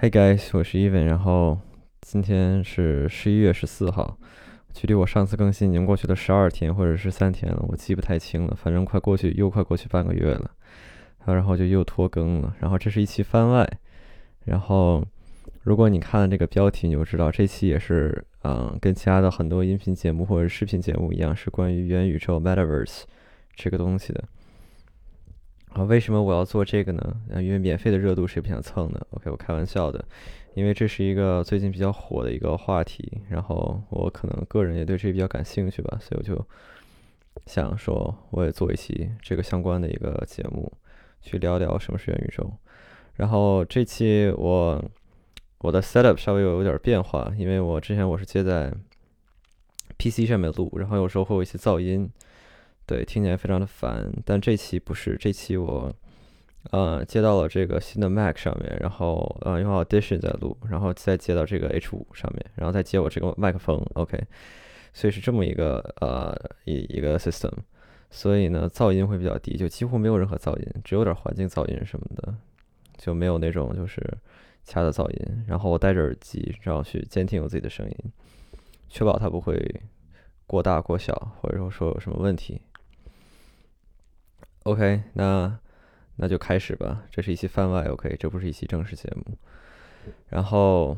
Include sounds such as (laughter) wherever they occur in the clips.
Hey guys，我是 Even，然后今天是十一月十四号，距离我上次更新已经过去了十二天或者是三天了，我记不太清了，反正快过去又快过去半个月了，然后就又拖更了。然后这是一期番外，然后如果你看了这个标题，你就知道这期也是嗯，跟其他的很多音频节目或者视频节目一样，是关于元宇宙 （Metaverse） 这个东西的。啊，为什么我要做这个呢？啊，因为免费的热度谁不想蹭呢？OK，我开玩笑的，因为这是一个最近比较火的一个话题，然后我可能个人也对这比较感兴趣吧，所以我就想说，我也做一期这个相关的一个节目，去聊聊什么是元宇宙。然后这期我我的 setup 稍微有有点变化，因为我之前我是接在 PC 上面录，然后有时候会有一些噪音。对，听起来非常的烦，但这期不是，这期我，呃，接到了这个新的 Mac 上面，然后呃用 Audition 在录，然后再接到这个 H 五上面，然后再接我这个麦克风，OK，所以是这么一个呃一一个 system，所以呢噪音会比较低，就几乎没有任何噪音，只有点环境噪音什么的，就没有那种就是其他的噪音。然后我戴着耳机，然后去监听我自己的声音，确保它不会过大过小，或者说说有什么问题。OK，那那就开始吧。这是一期番外，OK，这不是一期正式节目。然后，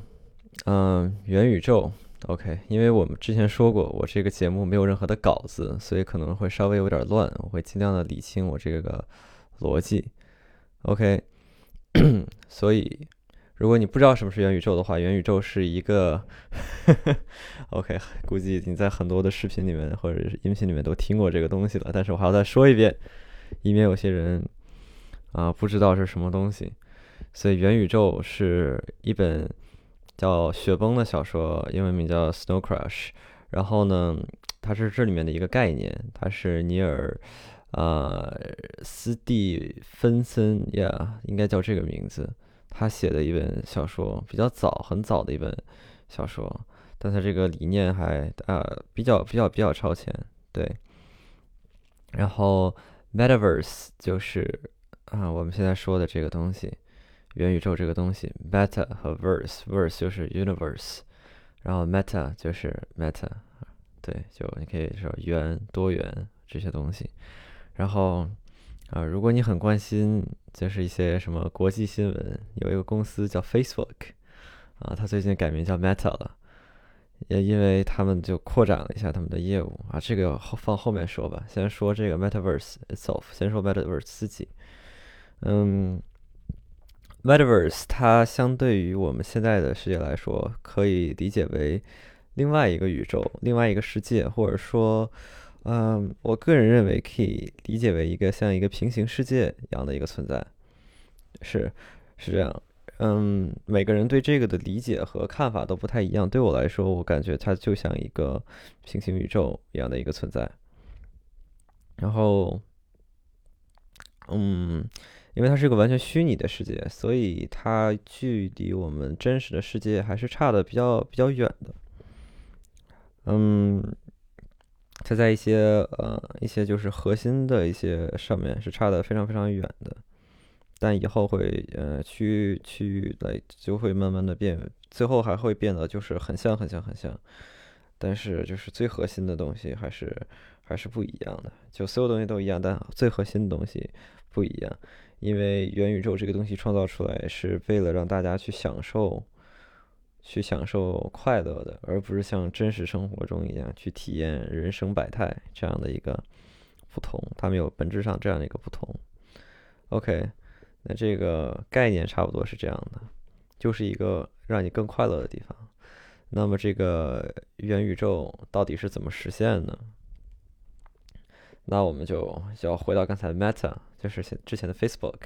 嗯，元宇宙，OK，因为我们之前说过，我这个节目没有任何的稿子，所以可能会稍微有点乱。我会尽量的理清我这个逻辑，OK。(coughs) 所以，如果你不知道什么是元宇宙的话，元宇宙是一个，(laughs) OK，估计你在很多的视频里面或者是音频里面都听过这个东西了，但是我还要再说一遍。以免有些人啊不知道是什么东西，所以元宇宙是一本叫《雪崩》的小说，英文名叫《Snow Crash》。然后呢，它是这里面的一个概念，它是尼尔啊斯蒂芬森呀，应该叫这个名字，他写的一本小说，比较早，很早的一本小说，但他这个理念还啊比较比较比较超前，对，然后。Metaverse 就是啊，我们现在说的这个东西，元宇宙这个东西。Meta 和 Verse，Verse 就是 Universe，然后 Meta 就是 Meta，对，就你可以说元多元这些东西。然后啊，如果你很关心，就是一些什么国际新闻，有一个公司叫 Facebook，啊，它最近改名叫 Meta 了。也因为他们就扩展了一下他们的业务啊，这个后放后面说吧。先说这个 Metaverse itself，先说 Metaverse 自己。嗯，Metaverse 它相对于我们现在的世界来说，可以理解为另外一个宇宙、另外一个世界，或者说，嗯，我个人认为可以理解为一个像一个平行世界一样的一个存在。是，是这样。嗯，每个人对这个的理解和看法都不太一样。对我来说，我感觉它就像一个平行宇宙一样的一个存在。然后，嗯，因为它是一个完全虚拟的世界，所以它距离我们真实的世界还是差的比较比较远的。嗯，它在一些呃一些就是核心的一些上面是差的非常非常远的。但以后会，呃，区域区域来就会慢慢的变，最后还会变得就是很像很像很像，但是就是最核心的东西还是还是不一样的，就所有东西都一样，但最核心的东西不一样，因为元宇宙这个东西创造出来是为了让大家去享受，去享受快乐的，而不是像真实生活中一样去体验人生百态这样的一个不同，他们有本质上这样的一个不同。OK。那这个概念差不多是这样的，就是一个让你更快乐的地方。那么这个元宇宙到底是怎么实现呢？那我们就就要回到刚才 Meta，就是之前的 Facebook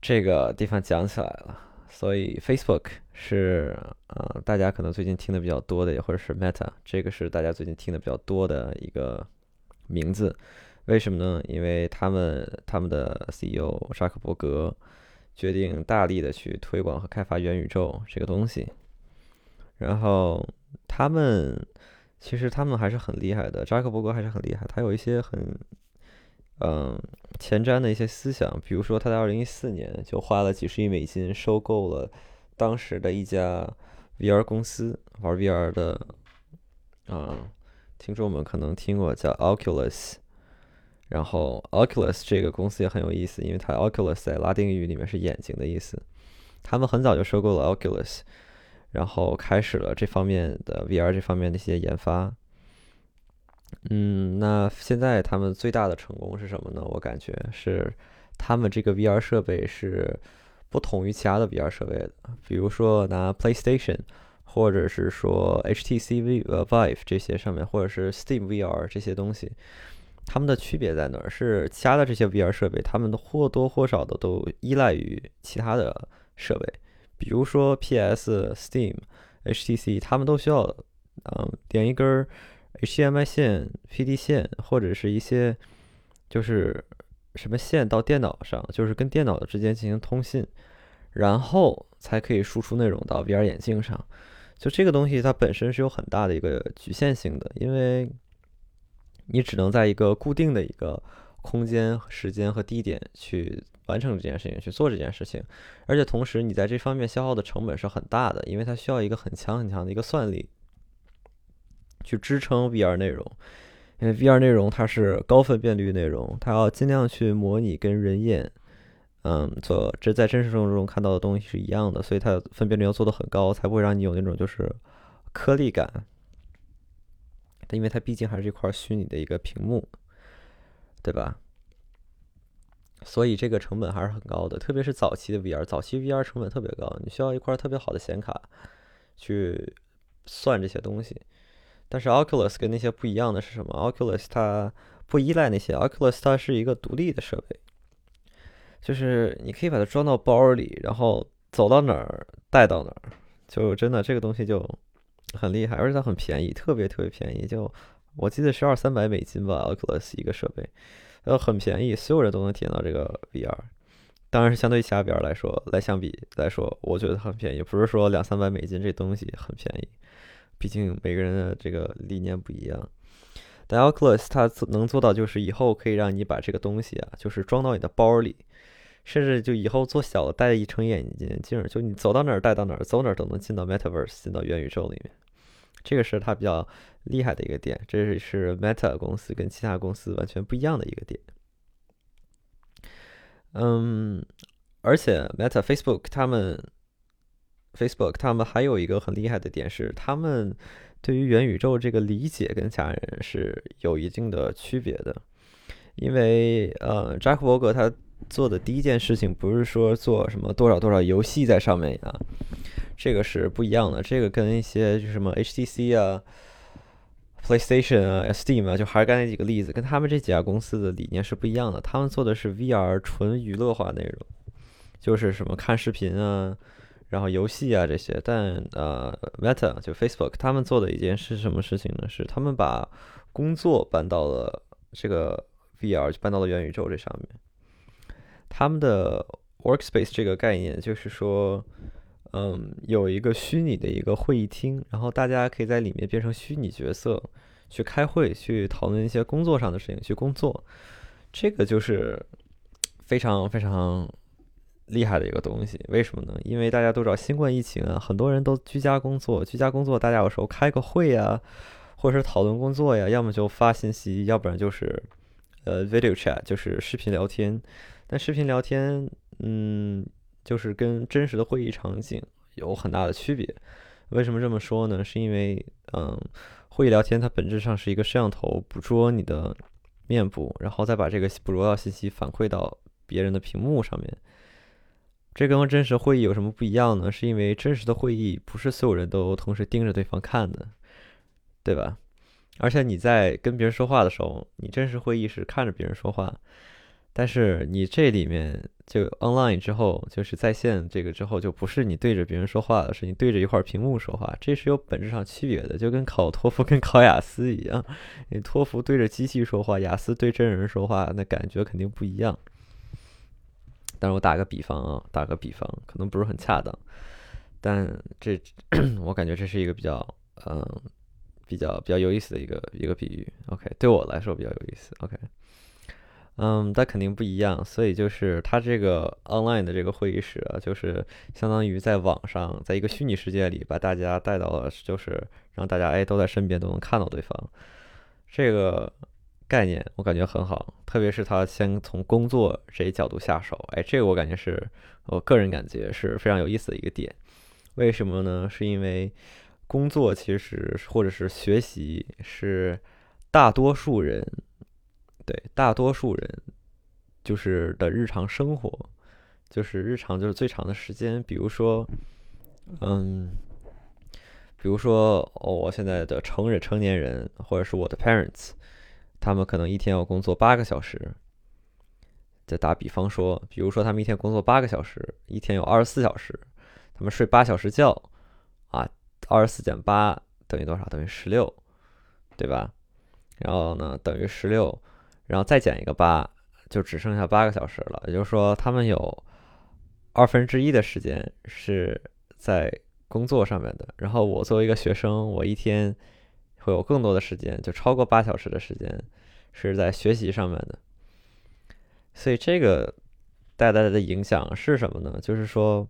这个地方讲起来了。所以 Facebook 是呃大家可能最近听的比较多的，也或者是 Meta，这个是大家最近听的比较多的一个名字。为什么呢？因为他们他们的 CEO 扎克伯格决定大力的去推广和开发元宇宙这个东西，然后他们其实他们还是很厉害的，扎克伯格还是很厉害，他有一些很嗯前瞻的一些思想，比如说他在二零一四年就花了几十亿美金收购了当时的一家 VR 公司玩 VR 的，啊，听众们可能听过叫 Oculus，然后 Oculus 这个公司也很有意思，因为它 Oculus 在拉丁语里面是眼睛的意思，他们很早就收购了 Oculus，然后开始了这方面的 VR 这方面的一些研发。嗯，那现在他们最大的成功是什么呢？我感觉是他们这个 VR 设备是不同于其他的 VR 设备的。比如说拿 PlayStation，或者是说 HTC Vive 这些上面，或者是 Steam VR 这些东西，它们的区别在哪儿？是其他的这些 VR 设备，它们的或多或少的都依赖于其他的设备，比如说 PS、Steam、HTC，他们都需要嗯连一根。HDMI 线、PD 线，或者是一些就是什么线到电脑上，就是跟电脑的之间进行通信，然后才可以输出内容到 VR 眼镜上。就这个东西，它本身是有很大的一个局限性的，因为你只能在一个固定的一个空间、时间和地点去完成这件事情，去做这件事情，而且同时你在这方面消耗的成本是很大的，因为它需要一个很强很强的一个算力。去支撑 VR 内容，因为 VR 内容它是高分辨率内容，它要尽量去模拟跟人眼，嗯，做这在真实生活中看到的东西是一样的，所以它分辨率要做的很高，才不会让你有那种就是颗粒感。因为它毕竟还是一块虚拟的一个屏幕，对吧？所以这个成本还是很高的，特别是早期的 VR，早期 VR 成本特别高，你需要一块特别好的显卡去算这些东西。但是 Oculus 跟那些不一样的是什么？Oculus 它不依赖那些，Oculus 它是一个独立的设备，就是你可以把它装到包里，然后走到哪儿带到哪儿，就真的这个东西就很厉害，而且它很便宜，特别特别便宜，就我记得是二三百美金吧，Oculus 一个设备，呃很便宜，所有人都能体验到这个 VR，当然是相对其他 VR 来说来相比来说，我觉得很便宜，不是说两三百美金这东西很便宜。毕竟每个人的这个理念不一样，但 Oculus 它能做到就是以后可以让你把这个东西啊，就是装到你的包里，甚至就以后做小戴一层眼镜，就你走到哪儿戴到哪儿，走哪儿都能进到 Metaverse，进到元宇宙里面。这个是它比较厉害的一个点，这是 Meta 公司跟其他公司完全不一样的一个点。嗯，而且 Meta、Facebook 他们。Facebook 他们还有一个很厉害的点是，他们对于元宇宙这个理解跟其他人是有一定的区别的。因为呃，扎克伯格他做的第一件事情不是说做什么多少多少游戏在上面啊，这个是不一样的。这个跟一些什么 HTC 啊、PlayStation 啊、Steam 啊，就还是刚才几个例子，跟他们这几家公司的理念是不一样的。他们做的是 VR 纯娱乐化内容，就是什么看视频啊。然后游戏啊这些，但呃，Meta 就 Facebook 他们做的一件是什么事情呢？是他们把工作搬到了这个 VR，就搬到了元宇宙这上面。他们的 Workspace 这个概念就是说，嗯，有一个虚拟的一个会议厅，然后大家可以在里面变成虚拟角色去开会，去讨论一些工作上的事情，去工作。这个就是非常非常。厉害的一个东西，为什么呢？因为大家都知道新冠疫情啊，很多人都居家工作。居家工作，大家有时候开个会呀，或者是讨论工作呀，要么就发信息，要不然就是呃 video chat，就是视频聊天。但视频聊天，嗯，就是跟真实的会议场景有很大的区别。为什么这么说呢？是因为，嗯，会议聊天它本质上是一个摄像头捕捉你的面部，然后再把这个捕捉到信息反馈到别人的屏幕上面。这跟真实会议有什么不一样呢？是因为真实的会议不是所有人都同时盯着对方看的，对吧？而且你在跟别人说话的时候，你真实会议是看着别人说话，但是你这里面就 online 之后，就是在线这个之后，就不是你对着别人说话了，是你对着一块屏幕说话，这是有本质上区别的，就跟考托福 (laughs) 跟考雅思一样，你托福对着机器说话，雅思对真人说话，那感觉肯定不一样。但是我打个比方啊，打个比方，可能不是很恰当，但这 (clears throat) 我感觉这是一个比较嗯比较比较有意思的一个一个比喻。OK，对我来说比较有意思。OK，嗯，但肯定不一样。所以就是它这个 online 的这个会议室啊，就是相当于在网上，在一个虚拟世界里把大家带到了，就是让大家哎都在身边都能看到对方。这个概念我感觉很好，特别是他先从工作这一角度下手，哎，这个我感觉是我个人感觉是非常有意思的一个点。为什么呢？是因为工作其实或者是学习是大多数人。对大多数人，就是的日常生活，就是日常就是最长的时间。比如说，嗯，比如说哦，我现在的成人成年人，或者是我的 parents，他们可能一天要工作八个小时。再打比方说，比如说他们一天工作八个小时，一天有二十四小时，他们睡八小时觉，啊，二十四减八等于多少？等于十六，对吧？然后呢，等于十六。然后再减一个八，就只剩下八个小时了。也就是说，他们有二分之一的时间是在工作上面的。然后我作为一个学生，我一天会有更多的时间，就超过八小时的时间是在学习上面的。所以这个带来的影响是什么呢？就是说，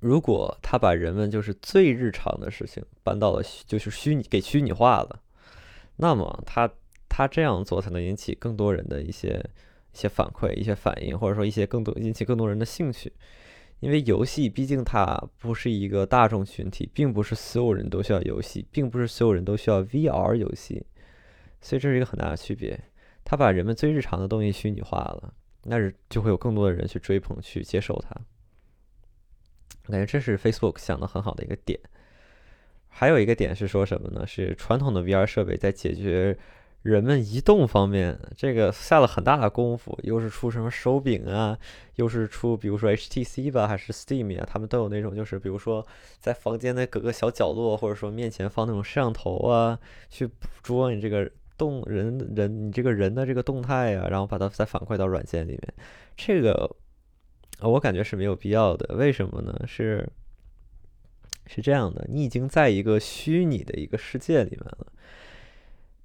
如果他把人们就是最日常的事情搬到了就是虚拟给虚拟化了，那么他。他这样做才能引起更多人的一些一些反馈、一些反应，或者说一些更多引起更多人的兴趣。因为游戏毕竟它不是一个大众群体，并不是所有人都需要游戏，并不是所有人都需要 VR 游戏，所以这是一个很大的区别。他把人们最日常的东西虚拟化了，那是就会有更多的人去追捧、去接受它。感觉这是 Facebook 想的很好的一个点。还有一个点是说什么呢？是传统的 VR 设备在解决。人们移动方面，这个下了很大的功夫，又是出什么手柄啊，又是出比如说 HTC 吧，还是 Steam 啊，他们都有那种，就是比如说在房间的各个小角落，或者说面前放那种摄像头啊，去捕捉你这个动人人你这个人的这个动态啊，然后把它再反馈到软件里面。这个我感觉是没有必要的。为什么呢？是是这样的，你已经在一个虚拟的一个世界里面了。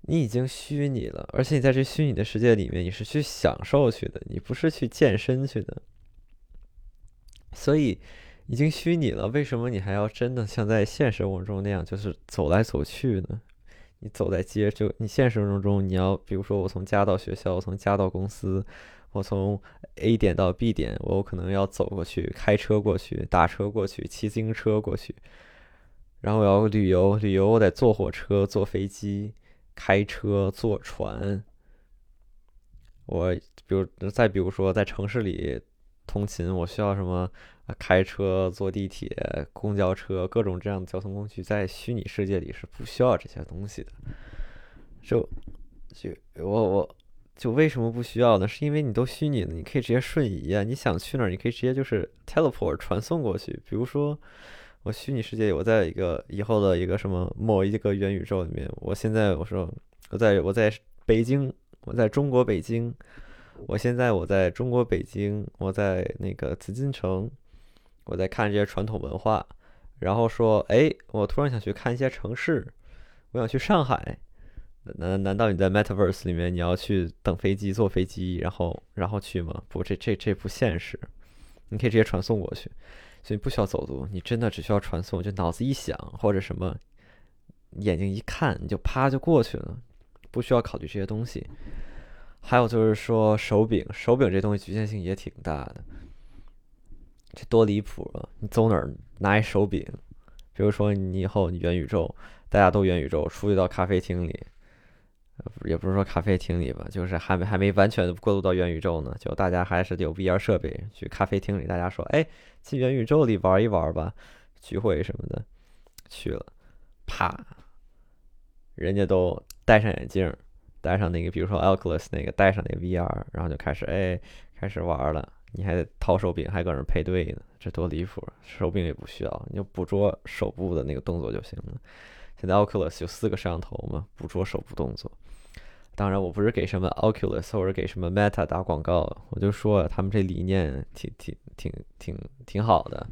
你已经虚拟了，而且你在这虚拟的世界里面，你是去享受去的，你不是去健身去的。所以已经虚拟了，为什么你还要真的像在现实生活中那样，就是走来走去呢？你走在街，就你现实生活中，你要比如说我从家到学校，我从家到公司，我从 A 点到 B 点，我可能要走过去，开车过去，打车过去，骑自行车过去，然后我要旅游，旅游我得坐火车，坐飞机。开车、坐船，我比如再比如说在城市里通勤，我需要什么？开车、坐地铁、公交车，各种这样的交通工具，在虚拟世界里是不需要这些东西的。就就我我就为什么不需要呢？是因为你都虚拟的，你可以直接瞬移啊！你想去哪儿，你可以直接就是 teleport 传送过去。比如说。我虚拟世界，我在一个以后的一个什么某一个元宇宙里面。我现在我说我在我在北京，我在中国北京。我现在我在中国北京，我在那个紫禁城，我在看这些传统文化。然后说，哎，我突然想去看一些城市，我想去上海。难难道你在 Metaverse 里面你要去等飞机坐飞机，然后然后去吗？不，这这这不现实。你可以直接传送过去。所以不需要走读，你真的只需要传送，就脑子一想或者什么，眼睛一看，你就啪就过去了，不需要考虑这些东西。还有就是说手柄，手柄这东西局限性也挺大的，这多离谱啊！你走哪儿拿一手柄？比如说你以后你元宇宙，大家都元宇宙，出去到咖啡厅里。也不是说咖啡厅里吧，就是还没还没完全过渡到元宇宙呢，就大家还是有 VR 设备去咖啡厅里，大家说，哎，去元宇宙里玩一玩吧，聚会什么的，去了，啪，人家都戴上眼镜，戴上那个，比如说 Oculus 那个，戴上那个 VR，然后就开始，哎，开始玩了，你还得掏手柄，还搁那配对呢，这多离谱，手柄也不需要，你就捕捉手部的那个动作就行了。现在 Oculus 有四个摄像头嘛，捕捉手部动作。当然，我不是给什么 Oculus 或者给什么 Meta 打广告，我就说他们这理念挺挺挺挺挺好的。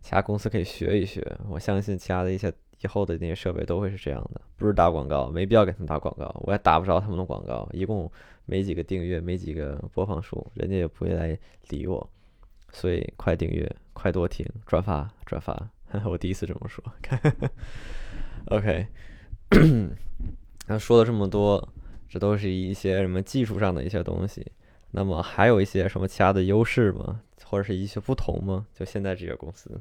其他公司可以学一学。我相信其他的一些以后的那些设备都会是这样的，不是打广告，没必要给他们打广告，我也打不着他们的广告，一共没几个订阅，没几个播放数，人家也不会来理我。所以快订阅，快多听，转发转发，(laughs) 我第一次这么说。(laughs) OK，那说了这么多，这都是一些什么技术上的一些东西。那么还有一些什么其他的优势吗？或者是一些不同吗？就现在这些公司。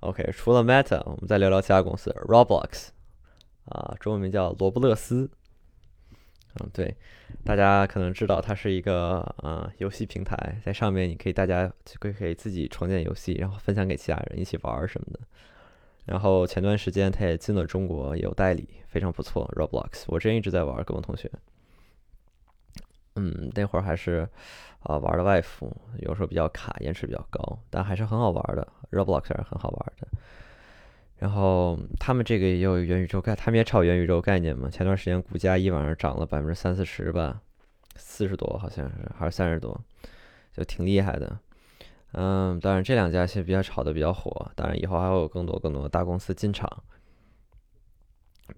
OK，除了 Meta，我们再聊聊其他公司，Roblox，啊，中文名叫罗布勒斯。嗯，对，大家可能知道它是一个呃游戏平台，在上面你可以大家可以可以自己创建游戏，然后分享给其他人一起玩什么的。然后前段时间它也进了中国，有代理，非常不错。Roblox，我之前一直在玩，跟我同学。嗯，那会儿还是啊玩的外服，有时候比较卡，延迟比较高，但还是很好玩的。Roblox 还是很好玩的。然后他们这个也有元宇宙概，他们也炒元宇宙概念嘛。前段时间股价一晚上涨了百分之三四十吧，四十多好像是，还是三十多，就挺厉害的。嗯，当然这两家现在比较炒的比较火，当然以后还会有更多更多的大公司进场。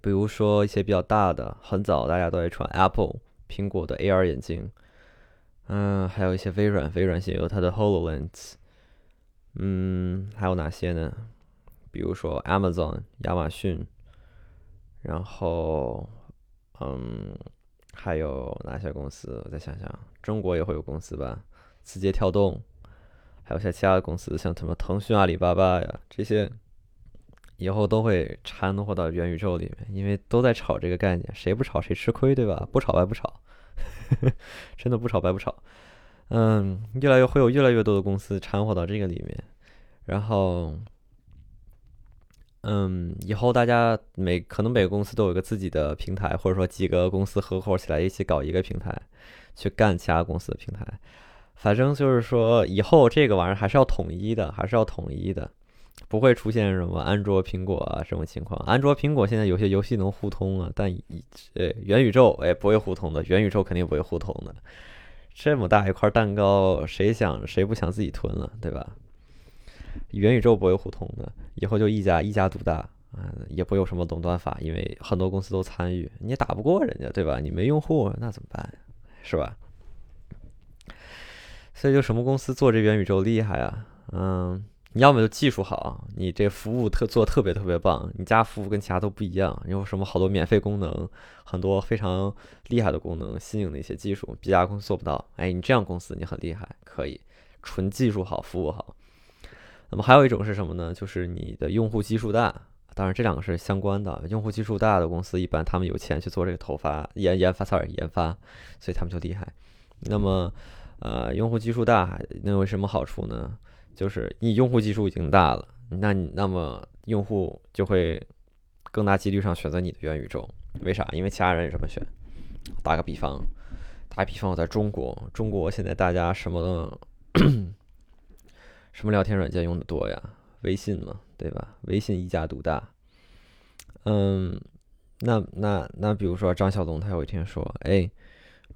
比如说一些比较大的，很早大家都在传 Apple 苹果的 AR 眼镜，嗯，还有一些微软，微软现有它的 HoloLens，嗯，还有哪些呢？比如说 Amazon 亚马逊，然后嗯，还有哪些公司？我再想想，中国也会有公司吧？字节跳动，还有些其他的公司，像什么腾讯、阿里巴巴呀，这些以后都会掺和到元宇宙里面，因为都在炒这个概念，谁不炒谁吃亏，对吧？不炒白不炒，(laughs) 真的不炒白不炒。嗯，越来越会有越来越多的公司掺和到这个里面，然后。嗯，以后大家每可能每个公司都有一个自己的平台，或者说几个公司合伙起来一起搞一个平台，去干其他公司的平台。反正就是说，以后这个玩意儿还是要统一的，还是要统一的，不会出现什么安卓、苹果啊这种情况。安卓、苹果现在有些游戏能互通啊，但一呃元宇宙哎不会互通的，元宇宙肯定不会互通的。这么大一块蛋糕，谁想谁不想自己吞了，对吧？元宇宙不会互通的，以后就一家一家独大，嗯，也不有什么垄断法，因为很多公司都参与，你也打不过人家，对吧？你没用户，那怎么办？是吧？所以就什么公司做这元宇宙厉害啊？嗯，你要么就技术好，你这服务特做特别特别棒，你家服务跟其他都不一样，有什么好多免费功能，很多非常厉害的功能，新颖的一些技术，别家公司做不到。哎，你这样公司你很厉害，可以，纯技术好，服务好。那么还有一种是什么呢？就是你的用户基数大，当然这两个是相关的。用户基数大的公司，一般他们有钱去做这个投发研研发，sorry 研发，所以他们就厉害。那么，呃，用户基数大能有什么好处呢？就是你用户基数已经大了，那你那么用户就会更大几率上选择你的元宇宙。为啥？因为其他人也这么选。打个比方，打比方，我在中国，中国现在大家什么？(coughs) 什么聊天软件用的多呀？微信嘛，对吧？微信一家独大。嗯，那那那，比如说张小龙，他有一天说：“哎，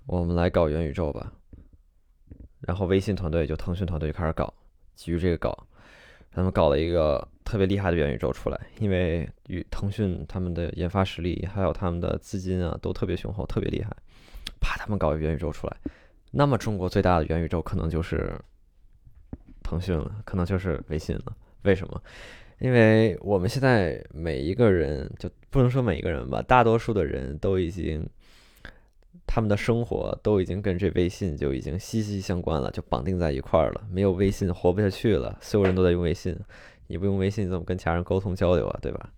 我们来搞元宇宙吧。”然后微信团队就腾讯团队就开始搞，基于这个搞，他们搞了一个特别厉害的元宇宙出来。因为与腾讯他们的研发实力还有他们的资金啊，都特别雄厚，特别厉害。啪，他们搞元宇宙出来，那么中国最大的元宇宙可能就是。腾讯了，可能就是微信了。为什么？因为我们现在每一个人，就不能说每一个人吧，大多数的人都已经，他们的生活都已经跟这微信就已经息息相关了，就绑定在一块儿了。没有微信活不下去了。所有人都在用微信，你不用微信怎么跟其他人沟通交流啊？对吧？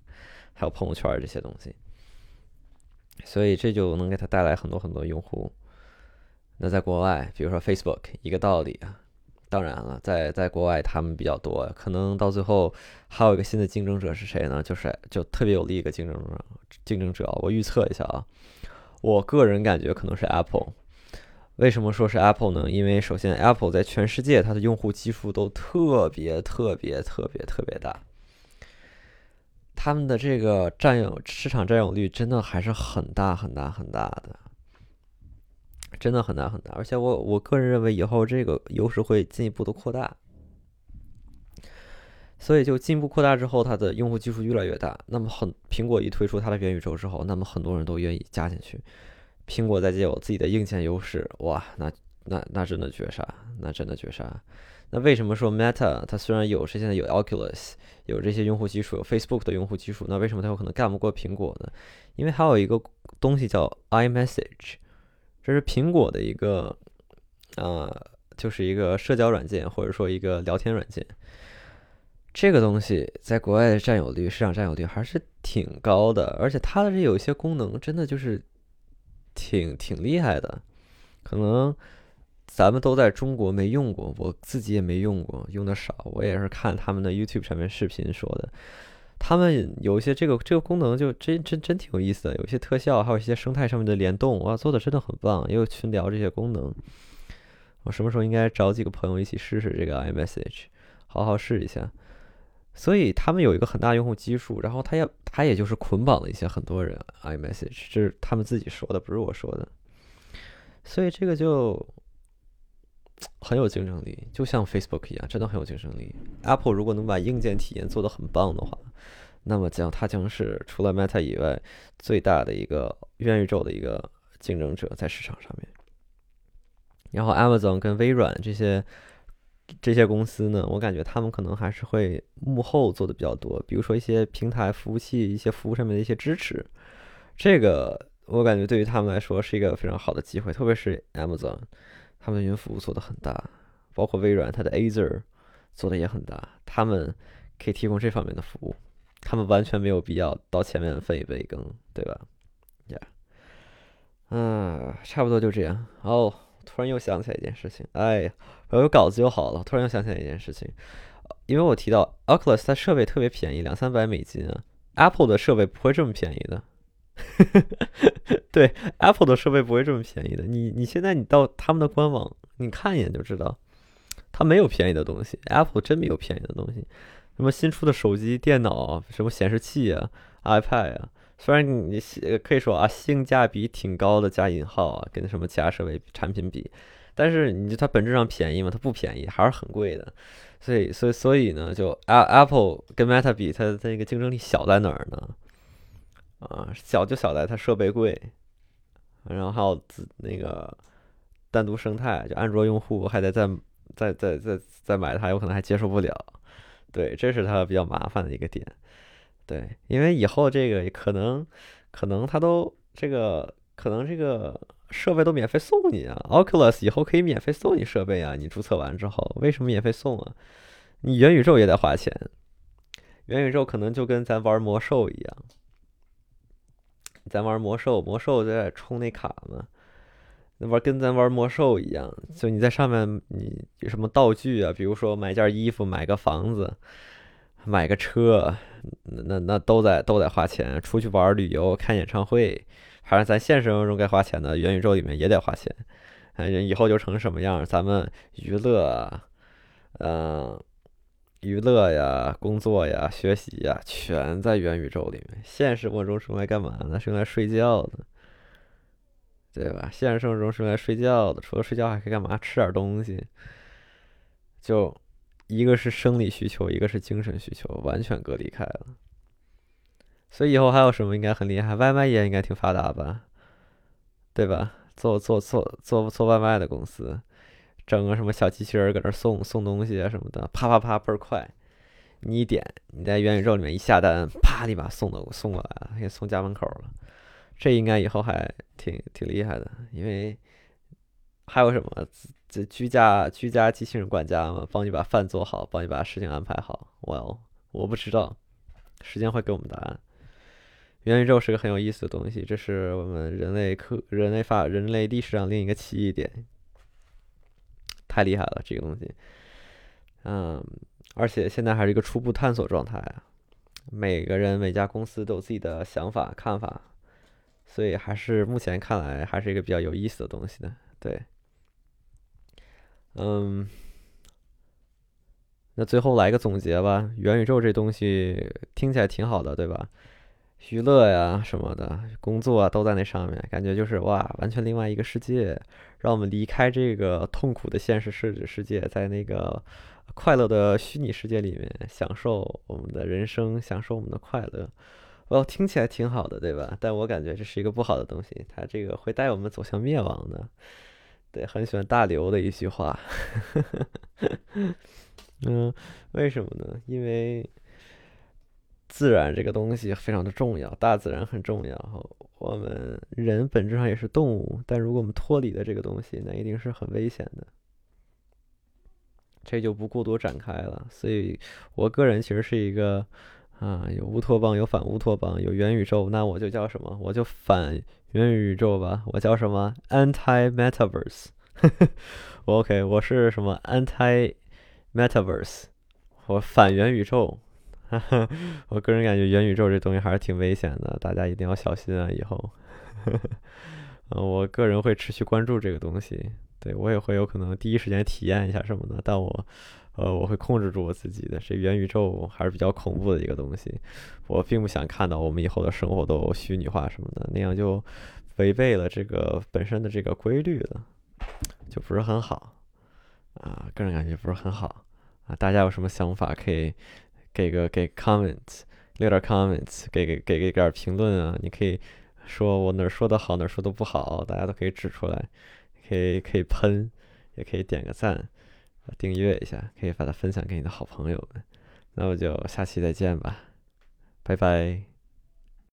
还有朋友圈这些东西，所以这就能给他带来很多很多用户。那在国外，比如说 Facebook，一个道理啊。当然了，在在国外他们比较多，可能到最后还有一个新的竞争者是谁呢？就是就特别有利一个竞争者，竞争者，我预测一下啊，我个人感觉可能是 Apple。为什么说是 Apple 呢？因为首先 Apple 在全世界它的用户基数都特别特别特别特别大，他们的这个占有市场占有率真的还是很大很大很大的。真的很大很大，而且我我个人认为以后这个优势会进一步的扩大。所以就进一步扩大之后，它的用户基数越来越大。那么很苹果一推出它的元宇宙之后，那么很多人都愿意加进去。苹果再借有自己的硬件优势，哇，那那那真的绝杀，那真的绝杀。那为什么说 Meta 它虽然有是现在有 Oculus，有这些用户基础，有 Facebook 的用户基础，那为什么它有可能干不过苹果呢？因为还有一个东西叫 iMessage，这是苹果的一个呃，就是一个社交软件或者说一个聊天软件。这个东西在国外的占有率、市场占有率还是挺高的，而且它的这有一些功能真的就是挺挺厉害的。可能咱们都在中国没用过，我自己也没用过，用的少。我也是看他们的 YouTube 上面视频说的，他们有一些这个这个功能就真真真挺有意思的，有些特效，还有一些生态上面的联动，哇，做的真的很棒。也有群聊这些功能，我什么时候应该找几个朋友一起试试这个 iMessage，好好试一下。所以他们有一个很大用户基数，然后他也他也就是捆绑了一些很多人，iMessage 这是他们自己说的，不是我说的。所以这个就很有竞争力，就像 Facebook 一样，真的很有竞争力。Apple 如果能把硬件体验做得很棒的话，那么将它将是除了 Meta 以外最大的一个元宇宙的一个竞争者在市场上面。然后 Amazon 跟微软这些。这些公司呢，我感觉他们可能还是会幕后做的比较多，比如说一些平台服务器、一些服务上面的一些支持，这个我感觉对于他们来说是一个非常好的机会，特别是 Amazon，他们的云服务做的很大，包括微软它的 Azure 做的也很大，他们可以提供这方面的服务，他们完全没有必要到前面分一杯羹，对吧？呀，嗯，差不多就这样。哦，突然又想起来一件事情，哎呀。我有稿子就好了。突然又想起来一件事情，因为我提到 Oculus 它设备特别便宜，两三百美金啊。Apple 的设备不会这么便宜的。(laughs) 对，Apple 的设备不会这么便宜的。你你现在你到他们的官网，你看一眼就知道，它没有便宜的东西。Apple 真没有便宜的东西。什么新出的手机、电脑，什么显示器啊、iPad 啊，虽然你可以说啊性价比挺高的加引号啊，跟什么其他设备产品比。但是你就它本质上便宜吗？它不便宜，还是很贵的。所以，所以，所以呢，就 Apple 跟 Meta 比，它它那个竞争力小在哪儿呢？啊，小就小在它设备贵，然后还有自那个单独生态，就安卓用户还得再再再再再买它，有可能还接受不了。对，这是它比较麻烦的一个点。对，因为以后这个可能可能它都这个可能这个。设备都免费送你啊！Oculus 以后可以免费送你设备啊！你注册完之后，为什么免费送啊？你元宇宙也得花钱，元宇宙可能就跟咱玩魔兽一样，咱玩魔兽，魔兽在充那卡嘛，那玩跟咱玩魔兽一样，就你在上面你有什么道具啊？比如说买件衣服、买个房子、买个车，那那都得都得花钱。出去玩旅游、看演唱会。反正咱现实生活中该花钱的，元宇宙里面也得花钱。哎，以后就成什么样？咱们娱乐，嗯，娱乐呀，工作呀，学习呀，全在元宇宙里面。现实生活中是用来干嘛呢？是用来睡觉的，对吧？现实生活中是用来睡觉的，除了睡觉还可以干嘛？吃点东西。就一个是生理需求，一个是精神需求，完全隔离开了。所以以后还有什么应该很厉害？外卖也应该挺发达吧，对吧？做做做做做外卖的公司，整个什么小机器人搁那送送东西啊什么的，啪啪啪倍儿快。你一点，你在元宇宙里面一下单，啪立马送到送过来了，给送家门口了。这应该以后还挺挺厉害的，因为还有什么这居家居家机器人管家嘛，帮你把饭做好，帮你把事情安排好。Well，我不知道，时间会给我们答案。元宇宙是个很有意思的东西，这是我们人类科、人类发、人类历史上另一个奇异点，太厉害了这个东西。嗯，而且现在还是一个初步探索状态啊，每个人、每家公司都有自己的想法、看法，所以还是目前看来还是一个比较有意思的东西的。对，嗯，那最后来个总结吧，元宇宙这东西听起来挺好的，对吧？娱乐呀什么的，工作啊都在那上面，感觉就是哇，完全另外一个世界，让我们离开这个痛苦的现实世世界，在那个快乐的虚拟世界里面享受我们的人生，享受我们的快乐。哦，听起来挺好的，对吧？但我感觉这是一个不好的东西，它这个会带我们走向灭亡的。对，很喜欢大刘的一句话。嗯，为什么呢？因为自然这个东西非常的重要，大自然很重要。我们人本质上也是动物，但如果我们脱离了这个东西，那一定是很危险的。这就不过多展开了。所以我个人其实是一个。啊，有乌托邦，有反乌托邦，有元宇宙，那我就叫什么？我就反元宇宙吧。我叫什么？Anti Metaverse。(laughs) 我 OK，我是什么？Anti Metaverse。我反元宇宙。(laughs) 我个人感觉元宇宙这东西还是挺危险的，大家一定要小心啊！以后，嗯，(laughs) 我个人会持续关注这个东西。对我也会有可能第一时间体验一下什么的，但我。呃，我会控制住我自己的。这元宇宙还是比较恐怖的一个东西，我并不想看到我们以后的生活都虚拟化什么的，那样就违背了这个本身的这个规律了，就不是很好啊。个人感觉不是很好啊。大家有什么想法可以给个给 comment，留点 comment，给给给给点评论啊。你可以说我哪说的好，哪说的不好，大家都可以指出来，可以可以喷，也可以点个赞。订阅一下，可以把它分享给你的好朋友们。那我就下期再见吧，拜拜。